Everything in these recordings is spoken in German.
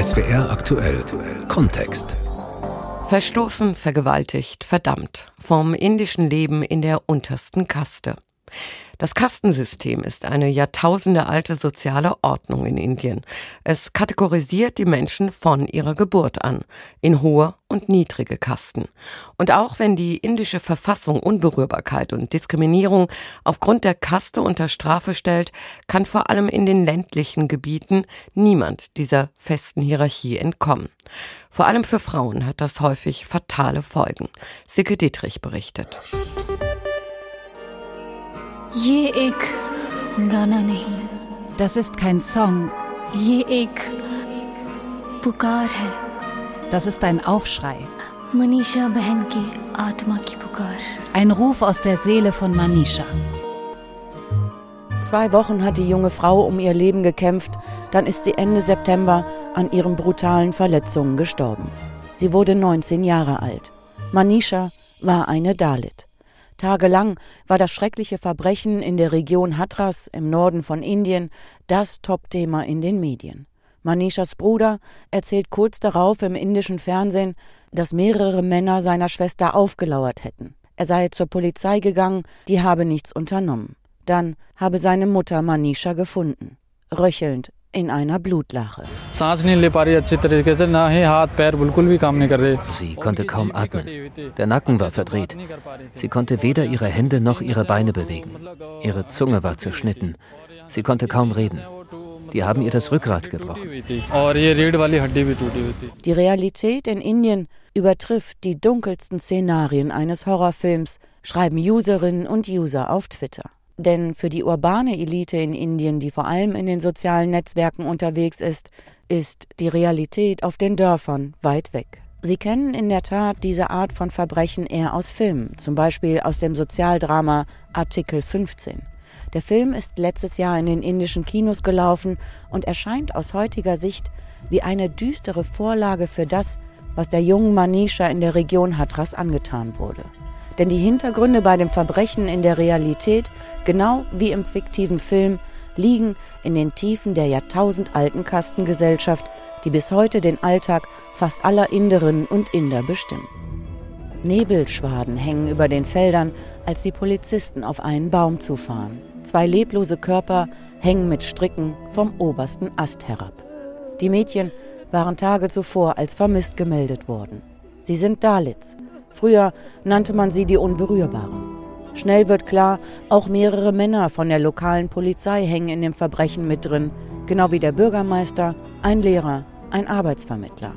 SWR aktuell Kontext. Verstoßen, vergewaltigt, verdammt. Vom indischen Leben in der untersten Kaste. Das Kastensystem ist eine jahrtausendealte soziale Ordnung in Indien. Es kategorisiert die Menschen von ihrer Geburt an in hohe und niedrige Kasten. Und auch wenn die indische Verfassung Unberührbarkeit und Diskriminierung aufgrund der Kaste unter Strafe stellt, kann vor allem in den ländlichen Gebieten niemand dieser festen Hierarchie entkommen. Vor allem für Frauen hat das häufig fatale Folgen. Sicke Dietrich berichtet. Das ist kein Song. Das ist ein Aufschrei. Ein Ruf aus der Seele von Manisha. Zwei Wochen hat die junge Frau um ihr Leben gekämpft, dann ist sie Ende September an ihren brutalen Verletzungen gestorben. Sie wurde 19 Jahre alt. Manisha war eine Dalit. Tagelang war das schreckliche Verbrechen in der Region Hatras im Norden von Indien das Topthema in den Medien. Manishas Bruder erzählt kurz darauf im indischen Fernsehen, dass mehrere Männer seiner Schwester aufgelauert hätten. Er sei zur Polizei gegangen, die habe nichts unternommen. Dann habe seine Mutter Manisha gefunden, röchelnd in einer Blutlache. Sie konnte kaum atmen. Der Nacken war verdreht. Sie konnte weder ihre Hände noch ihre Beine bewegen. Ihre Zunge war zerschnitten. Sie konnte kaum reden. Die haben ihr das Rückgrat gebrochen. Die Realität in Indien übertrifft die dunkelsten Szenarien eines Horrorfilms, schreiben Userinnen und User auf Twitter. Denn für die urbane Elite in Indien, die vor allem in den sozialen Netzwerken unterwegs ist, ist die Realität auf den Dörfern weit weg. Sie kennen in der Tat diese Art von Verbrechen eher aus Filmen, zum Beispiel aus dem Sozialdrama Artikel 15. Der Film ist letztes Jahr in den indischen Kinos gelaufen und erscheint aus heutiger Sicht wie eine düstere Vorlage für das, was der jungen Manisha in der Region Hatras angetan wurde. Denn die Hintergründe bei dem Verbrechen in der Realität, genau wie im fiktiven Film, liegen in den Tiefen der jahrtausendalten Kastengesellschaft, die bis heute den Alltag fast aller Inderinnen und Inder bestimmt. Nebelschwaden hängen über den Feldern, als die Polizisten auf einen Baum zufahren. Zwei leblose Körper hängen mit Stricken vom obersten Ast herab. Die Mädchen waren Tage zuvor als vermisst gemeldet worden. Sie sind Dalits, Früher nannte man sie die Unberührbaren. Schnell wird klar, auch mehrere Männer von der lokalen Polizei hängen in dem Verbrechen mit drin, genau wie der Bürgermeister, ein Lehrer, ein Arbeitsvermittler.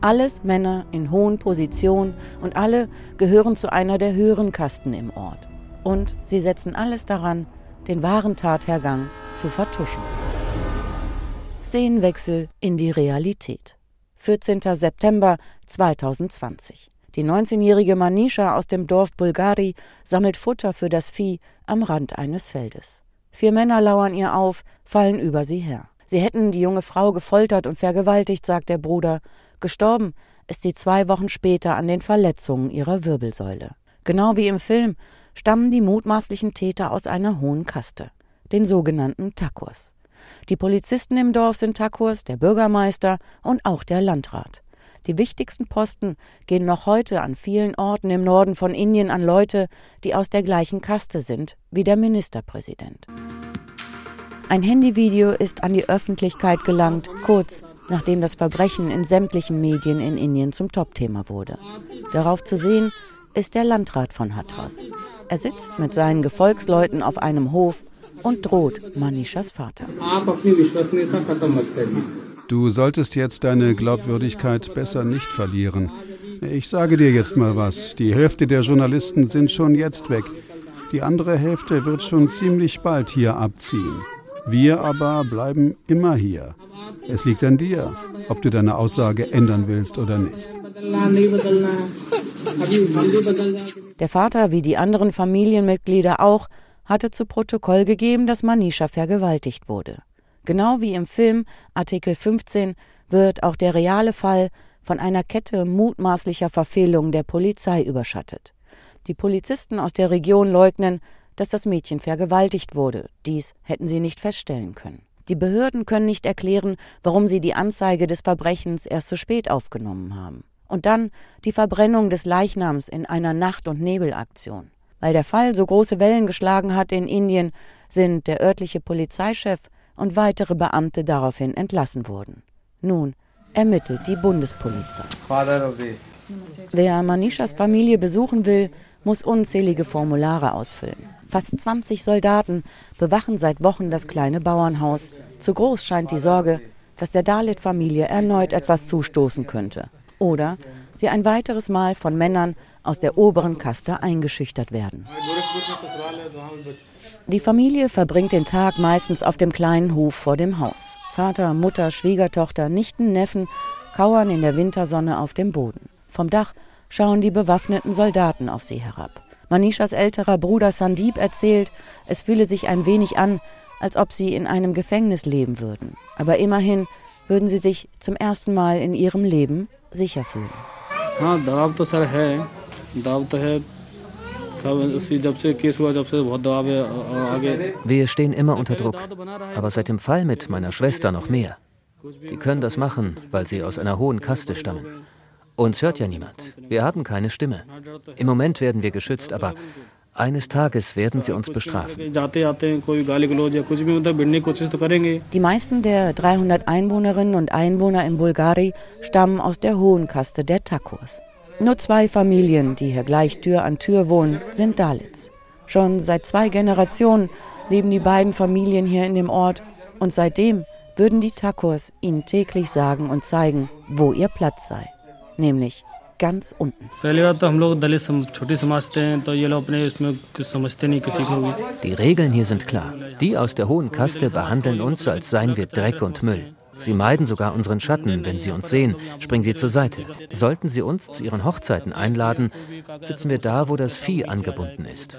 Alles Männer in hohen Positionen und alle gehören zu einer der höheren Kasten im Ort. Und sie setzen alles daran, den wahren Tathergang zu vertuschen. Szenenwechsel in die Realität. 14. September 2020. Die 19-jährige Manisha aus dem Dorf Bulgari sammelt Futter für das Vieh am Rand eines Feldes. Vier Männer lauern ihr auf, fallen über sie her. Sie hätten die junge Frau gefoltert und vergewaltigt, sagt der Bruder. Gestorben ist sie zwei Wochen später an den Verletzungen ihrer Wirbelsäule. Genau wie im Film stammen die mutmaßlichen Täter aus einer hohen Kaste, den sogenannten Takurs. Die Polizisten im Dorf sind Takurs, der Bürgermeister und auch der Landrat. Die wichtigsten Posten gehen noch heute an vielen Orten im Norden von Indien an Leute, die aus der gleichen Kaste sind wie der Ministerpräsident. Ein Handyvideo ist an die Öffentlichkeit gelangt, kurz nachdem das Verbrechen in sämtlichen Medien in Indien zum Topthema wurde. Darauf zu sehen ist der Landrat von Hatras. Er sitzt mit seinen Gefolgsleuten auf einem Hof und droht Manishas Vater. Du solltest jetzt deine Glaubwürdigkeit besser nicht verlieren. Ich sage dir jetzt mal was. Die Hälfte der Journalisten sind schon jetzt weg. Die andere Hälfte wird schon ziemlich bald hier abziehen. Wir aber bleiben immer hier. Es liegt an dir, ob du deine Aussage ändern willst oder nicht. Der Vater, wie die anderen Familienmitglieder auch, hatte zu Protokoll gegeben, dass Manisha vergewaltigt wurde. Genau wie im Film Artikel 15 wird auch der reale Fall von einer Kette mutmaßlicher Verfehlungen der Polizei überschattet. Die Polizisten aus der Region leugnen, dass das Mädchen vergewaltigt wurde. Dies hätten sie nicht feststellen können. Die Behörden können nicht erklären, warum sie die Anzeige des Verbrechens erst so spät aufgenommen haben. Und dann die Verbrennung des Leichnams in einer Nacht- und Nebelaktion. Weil der Fall so große Wellen geschlagen hat in Indien, sind der örtliche Polizeichef und weitere Beamte daraufhin entlassen worden. Nun ermittelt die Bundespolizei. Wer Manishas Familie besuchen will, muss unzählige Formulare ausfüllen. Fast 20 Soldaten bewachen seit Wochen das kleine Bauernhaus. Zu groß scheint die Sorge, dass der Dalit-Familie erneut etwas zustoßen könnte. Oder sie ein weiteres Mal von Männern aus der oberen Kaste eingeschüchtert werden. Die Familie verbringt den Tag meistens auf dem kleinen Hof vor dem Haus. Vater, Mutter, Schwiegertochter, Nichten, Neffen kauern in der Wintersonne auf dem Boden. Vom Dach schauen die bewaffneten Soldaten auf sie herab. Manishas älterer Bruder Sandeep erzählt, es fühle sich ein wenig an, als ob sie in einem Gefängnis leben würden. Aber immerhin würden sie sich zum ersten Mal in ihrem Leben sicher fühlen. Wir stehen immer unter Druck, aber seit dem Fall mit meiner Schwester noch mehr. Die können das machen, weil sie aus einer hohen Kaste stammen. Uns hört ja niemand. Wir haben keine Stimme. Im Moment werden wir geschützt, aber eines Tages werden sie uns bestrafen. Die meisten der 300 Einwohnerinnen und Einwohner in Bulgari stammen aus der hohen Kaste der Takurs. Nur zwei Familien, die hier gleich Tür an Tür wohnen, sind Dalits. Schon seit zwei Generationen leben die beiden Familien hier in dem Ort und seitdem würden die Takurs ihnen täglich sagen und zeigen, wo ihr Platz sei, nämlich ganz unten. Die Regeln hier sind klar. Die aus der hohen Kaste behandeln uns, als seien wir Dreck und Müll. Sie meiden sogar unseren Schatten. Wenn sie uns sehen, springen sie zur Seite. Sollten sie uns zu ihren Hochzeiten einladen, sitzen wir da, wo das Vieh angebunden ist.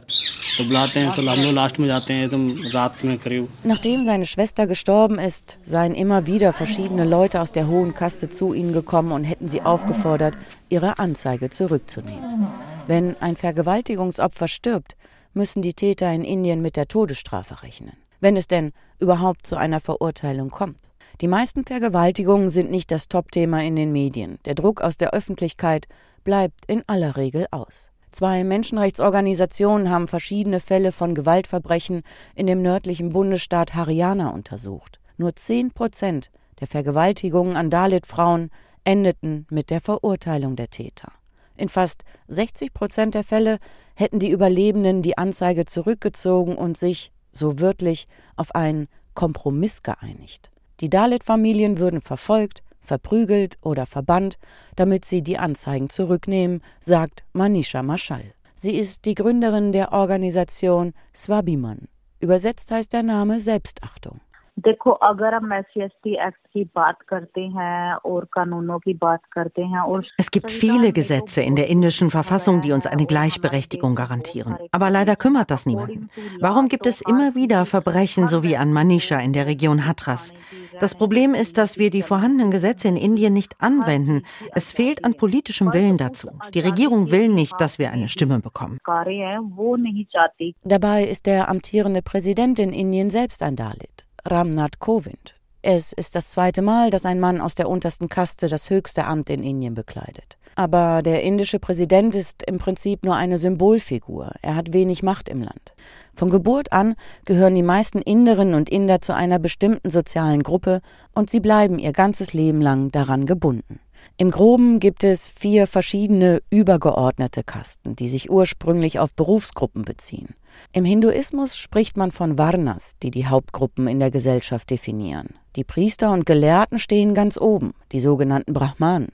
Nachdem seine Schwester gestorben ist, seien immer wieder verschiedene Leute aus der hohen Kaste zu ihnen gekommen und hätten sie aufgefordert, ihre Anzeige zurückzunehmen. Wenn ein Vergewaltigungsopfer stirbt, müssen die Täter in Indien mit der Todesstrafe rechnen. Wenn es denn überhaupt zu einer Verurteilung kommt. Die meisten Vergewaltigungen sind nicht das Topthema in den Medien. Der Druck aus der Öffentlichkeit bleibt in aller Regel aus. Zwei Menschenrechtsorganisationen haben verschiedene Fälle von Gewaltverbrechen in dem nördlichen Bundesstaat Haryana untersucht. Nur zehn Prozent der Vergewaltigungen an Dalit-Frauen endeten mit der Verurteilung der Täter. In fast 60 Prozent der Fälle hätten die Überlebenden die Anzeige zurückgezogen und sich, so wörtlich, auf einen Kompromiss geeinigt. Die Dalit-Familien würden verfolgt, verprügelt oder verbannt, damit sie die Anzeigen zurücknehmen, sagt Manisha Mashal. Sie ist die Gründerin der Organisation Swabiman. Übersetzt heißt der Name Selbstachtung. देखो अगर हम S C act की बात करते हैं और कानूनों की बात करते हैं और Es gibt viele Gesetze in der indischen Verfassung, die uns eine Gleichberechtigung garantieren. Aber leider kümmert das niemanden. Warum gibt es immer wieder Verbrechen, so wie an Manisha in der Region Hatras? Das Problem ist, dass wir die vorhandenen Gesetze in Indien nicht anwenden. Es fehlt an politischem Willen dazu. Die Regierung will nicht, dass wir eine Stimme bekommen. Dabei ist der amtierende Präsident in Indien selbst ein Dalit. Ramnath Kovind. Es ist das zweite Mal, dass ein Mann aus der untersten Kaste das höchste Amt in Indien bekleidet. Aber der indische Präsident ist im Prinzip nur eine Symbolfigur. Er hat wenig Macht im Land. Von Geburt an gehören die meisten Inderinnen und Inder zu einer bestimmten sozialen Gruppe und sie bleiben ihr ganzes Leben lang daran gebunden. Im Groben gibt es vier verschiedene übergeordnete Kasten, die sich ursprünglich auf Berufsgruppen beziehen. Im Hinduismus spricht man von Varnas, die die Hauptgruppen in der Gesellschaft definieren. Die Priester und Gelehrten stehen ganz oben, die sogenannten Brahmanen.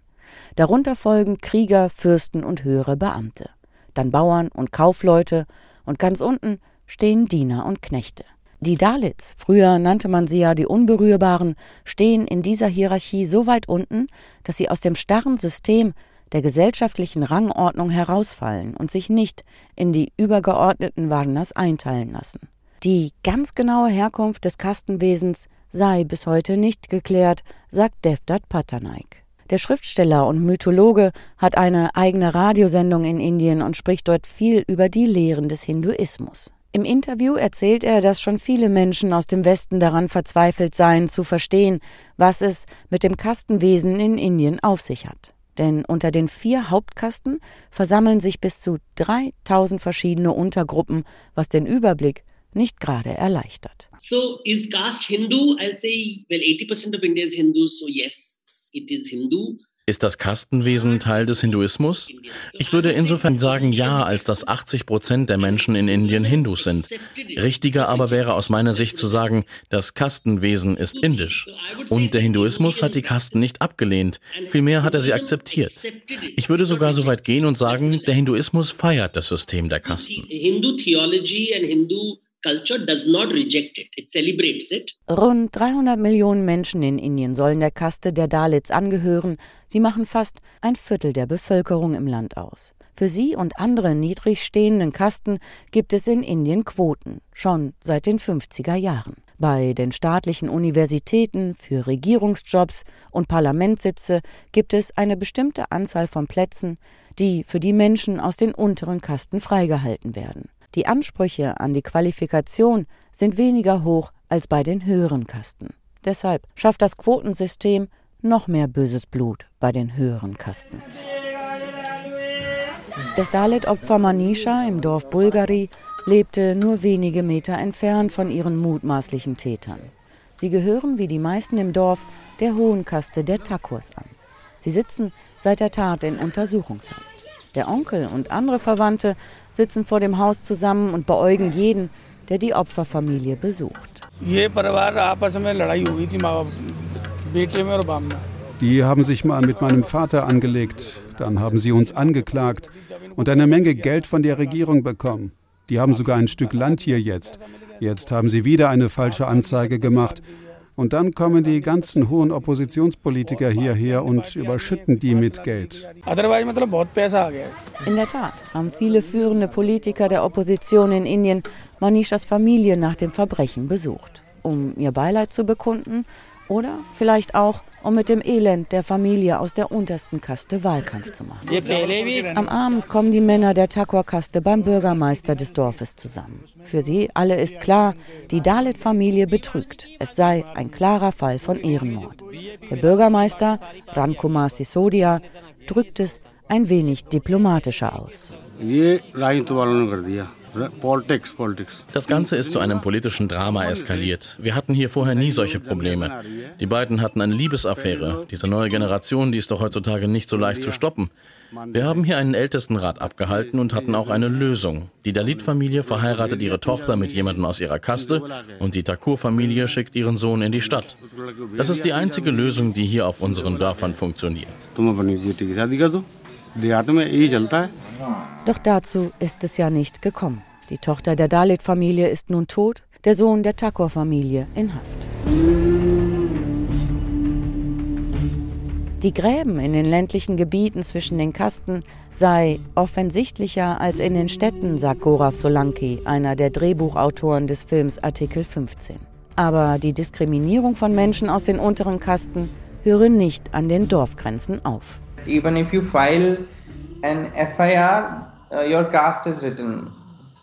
Darunter folgen Krieger, Fürsten und höhere Beamte. Dann Bauern und Kaufleute und ganz unten stehen Diener und Knechte. Die Dalits, früher nannte man sie ja die Unberührbaren, stehen in dieser Hierarchie so weit unten, dass sie aus dem starren System der gesellschaftlichen Rangordnung herausfallen und sich nicht in die übergeordneten Varnas einteilen lassen. Die ganz genaue Herkunft des Kastenwesens sei bis heute nicht geklärt, sagt Devdat Patanaik. Der Schriftsteller und Mythologe hat eine eigene Radiosendung in Indien und spricht dort viel über die Lehren des Hinduismus. Im Interview erzählt er, dass schon viele Menschen aus dem Westen daran verzweifelt seien, zu verstehen, was es mit dem Kastenwesen in Indien auf sich hat. Denn unter den vier Hauptkasten versammeln sich bis zu 3000 verschiedene Untergruppen, was den Überblick nicht gerade erleichtert. So is caste Hindu? I'll say, well, 80% of India is Hindu, so yes, it is Hindu. Ist das Kastenwesen Teil des Hinduismus? Ich würde insofern sagen ja, als dass 80 Prozent der Menschen in Indien Hindus sind. Richtiger aber wäre aus meiner Sicht zu sagen, das Kastenwesen ist indisch. Und der Hinduismus hat die Kasten nicht abgelehnt, vielmehr hat er sie akzeptiert. Ich würde sogar so weit gehen und sagen, der Hinduismus feiert das System der Kasten. Hindu theology and Hindu Rund 300 Millionen Menschen in Indien sollen der Kaste der Dalits angehören. Sie machen fast ein Viertel der Bevölkerung im Land aus. Für sie und andere niedrig stehenden Kasten gibt es in Indien Quoten, schon seit den 50er Jahren. Bei den staatlichen Universitäten für Regierungsjobs und Parlamentssitze gibt es eine bestimmte Anzahl von Plätzen, die für die Menschen aus den unteren Kasten freigehalten werden. Die Ansprüche an die Qualifikation sind weniger hoch als bei den höheren Kasten. Deshalb schafft das Quotensystem noch mehr böses Blut bei den höheren Kasten. Das Dalit-Opfer Manisha im Dorf Bulgari lebte nur wenige Meter entfernt von ihren mutmaßlichen Tätern. Sie gehören wie die meisten im Dorf der hohen Kaste der Takurs an. Sie sitzen seit der Tat in Untersuchungshaft. Der Onkel und andere Verwandte sitzen vor dem Haus zusammen und beäugen jeden, der die Opferfamilie besucht. Die haben sich mal mit meinem Vater angelegt, dann haben sie uns angeklagt und eine Menge Geld von der Regierung bekommen. Die haben sogar ein Stück Land hier jetzt. Jetzt haben sie wieder eine falsche Anzeige gemacht und dann kommen die ganzen hohen Oppositionspolitiker hierher und überschütten die mit Geld. In der Tat haben viele führende Politiker der Opposition in Indien Manishas Familie nach dem Verbrechen besucht, um ihr Beileid zu bekunden oder vielleicht auch, um mit dem Elend der Familie aus der untersten Kaste Wahlkampf zu machen. Am Abend kommen die Männer der Takur-Kaste beim Bürgermeister des Dorfes zusammen. Für sie alle ist klar, die Dalit-Familie betrügt. Es sei ein klarer Fall von Ehrenmord. Der Bürgermeister, Ramkumar Sisodia, drückt es ein wenig diplomatischer aus. Das Ganze ist zu einem politischen Drama eskaliert. Wir hatten hier vorher nie solche Probleme. Die beiden hatten eine Liebesaffäre. Diese neue Generation, die ist doch heutzutage nicht so leicht zu stoppen. Wir haben hier einen Ältestenrat abgehalten und hatten auch eine Lösung. Die Dalit-Familie verheiratet ihre Tochter mit jemandem aus ihrer Kaste und die Takur-Familie schickt ihren Sohn in die Stadt. Das ist die einzige Lösung, die hier auf unseren Dörfern funktioniert. Doch dazu ist es ja nicht gekommen. Die Tochter der Dalit-Familie ist nun tot, der Sohn der Takor-Familie in Haft. Die Gräben in den ländlichen Gebieten zwischen den Kasten sei offensichtlicher als in den Städten, sagt Gorav Solanki, einer der Drehbuchautoren des Films Artikel 15. Aber die Diskriminierung von Menschen aus den unteren Kasten höre nicht an den Dorfgrenzen auf. Uh.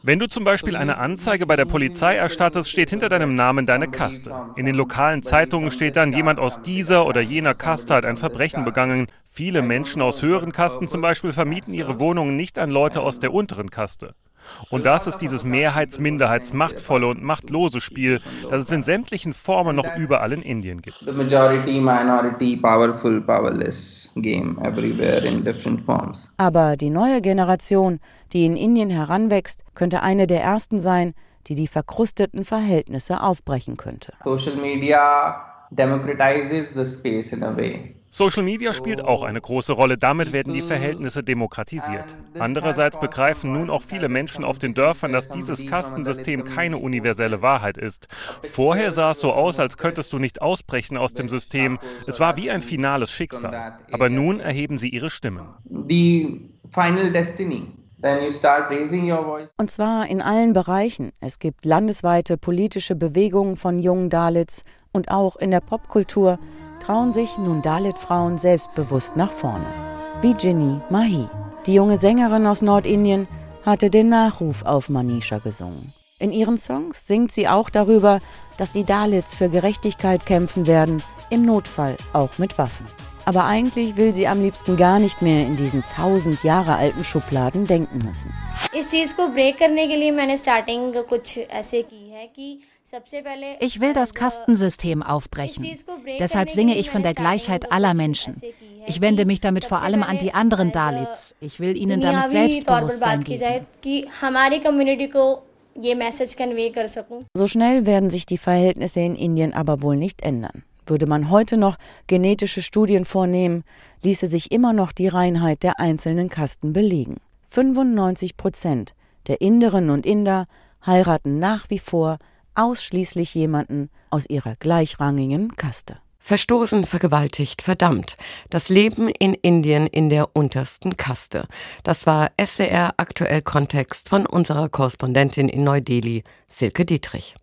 Wenn du zum Beispiel eine Anzeige bei der Polizei erstattest, steht hinter deinem Namen deine Kaste. In den lokalen Zeitungen steht dann, jemand aus dieser oder jener Kaste hat ein Verbrechen begangen. Viele Menschen aus höheren Kasten zum Beispiel vermieten ihre Wohnungen nicht an Leute aus der unteren Kaste. Und das ist dieses Mehrheits-Minderheits-machtvolle und machtlose Spiel, das es in sämtlichen Formen noch überall in Indien gibt. The majority, minority, powerful, powerless game everywhere in different forms. Aber die neue Generation, die in Indien heranwächst, könnte eine der ersten sein, die die verkrusteten Verhältnisse aufbrechen könnte. Social media democratizes the space in a way. Social Media spielt auch eine große Rolle. Damit werden die Verhältnisse demokratisiert. Andererseits begreifen nun auch viele Menschen auf den Dörfern, dass dieses Kastensystem keine universelle Wahrheit ist. Vorher sah es so aus, als könntest du nicht ausbrechen aus dem System. Es war wie ein finales Schicksal. Aber nun erheben sie ihre Stimmen. The final destiny. Und zwar in allen Bereichen. Es gibt landesweite politische Bewegungen von jungen Dalits und auch in der Popkultur trauen sich nun Dalit-Frauen selbstbewusst nach vorne. Wie Ginny Mahi. Die junge Sängerin aus Nordindien hatte den Nachruf auf Manisha gesungen. In ihren Songs singt sie auch darüber, dass die Dalits für Gerechtigkeit kämpfen werden, im Notfall auch mit Waffen. Aber eigentlich will sie am liebsten gar nicht mehr in diesen tausend Jahre alten Schubladen denken müssen. Ich will das Kastensystem aufbrechen. Deshalb singe ich von der Gleichheit aller Menschen. Ich wende mich damit vor allem an die anderen Dalits. Ich will ihnen damit Selbstbewusstsein geben. So schnell werden sich die Verhältnisse in Indien aber wohl nicht ändern. Würde man heute noch genetische Studien vornehmen, ließe sich immer noch die Reinheit der einzelnen Kasten belegen. 95 Prozent der Inderinnen und Inder heiraten nach wie vor ausschließlich jemanden aus ihrer gleichrangigen Kaste. Verstoßen, vergewaltigt, verdammt. Das Leben in Indien in der untersten Kaste. Das war SWR aktuell Kontext von unserer Korrespondentin in Neu-Delhi, Silke Dietrich.